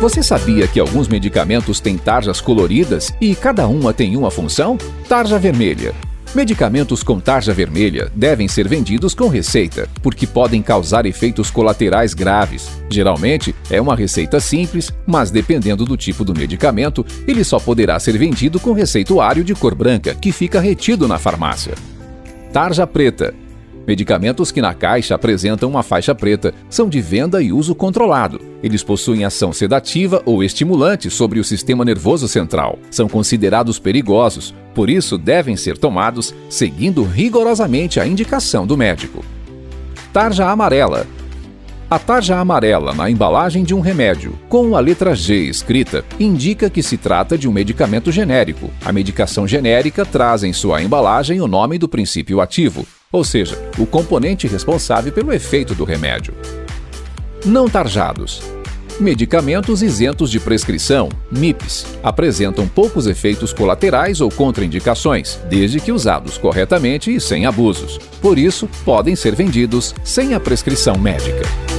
Você sabia que alguns medicamentos têm tarjas coloridas e cada uma tem uma função? Tarja vermelha. Medicamentos com tarja vermelha devem ser vendidos com receita, porque podem causar efeitos colaterais graves. Geralmente, é uma receita simples, mas dependendo do tipo do medicamento, ele só poderá ser vendido com receituário de cor branca, que fica retido na farmácia. Tarja preta. Medicamentos que na caixa apresentam uma faixa preta são de venda e uso controlado. Eles possuem ação sedativa ou estimulante sobre o sistema nervoso central. São considerados perigosos, por isso devem ser tomados seguindo rigorosamente a indicação do médico. Tarja amarela. A tarja amarela na embalagem de um remédio, com a letra G escrita, indica que se trata de um medicamento genérico. A medicação genérica traz em sua embalagem o nome do princípio ativo, ou seja, o componente responsável pelo efeito do remédio. Não tarjados. Medicamentos isentos de prescrição, MIPs, apresentam poucos efeitos colaterais ou contraindicações, desde que usados corretamente e sem abusos. Por isso, podem ser vendidos sem a prescrição médica.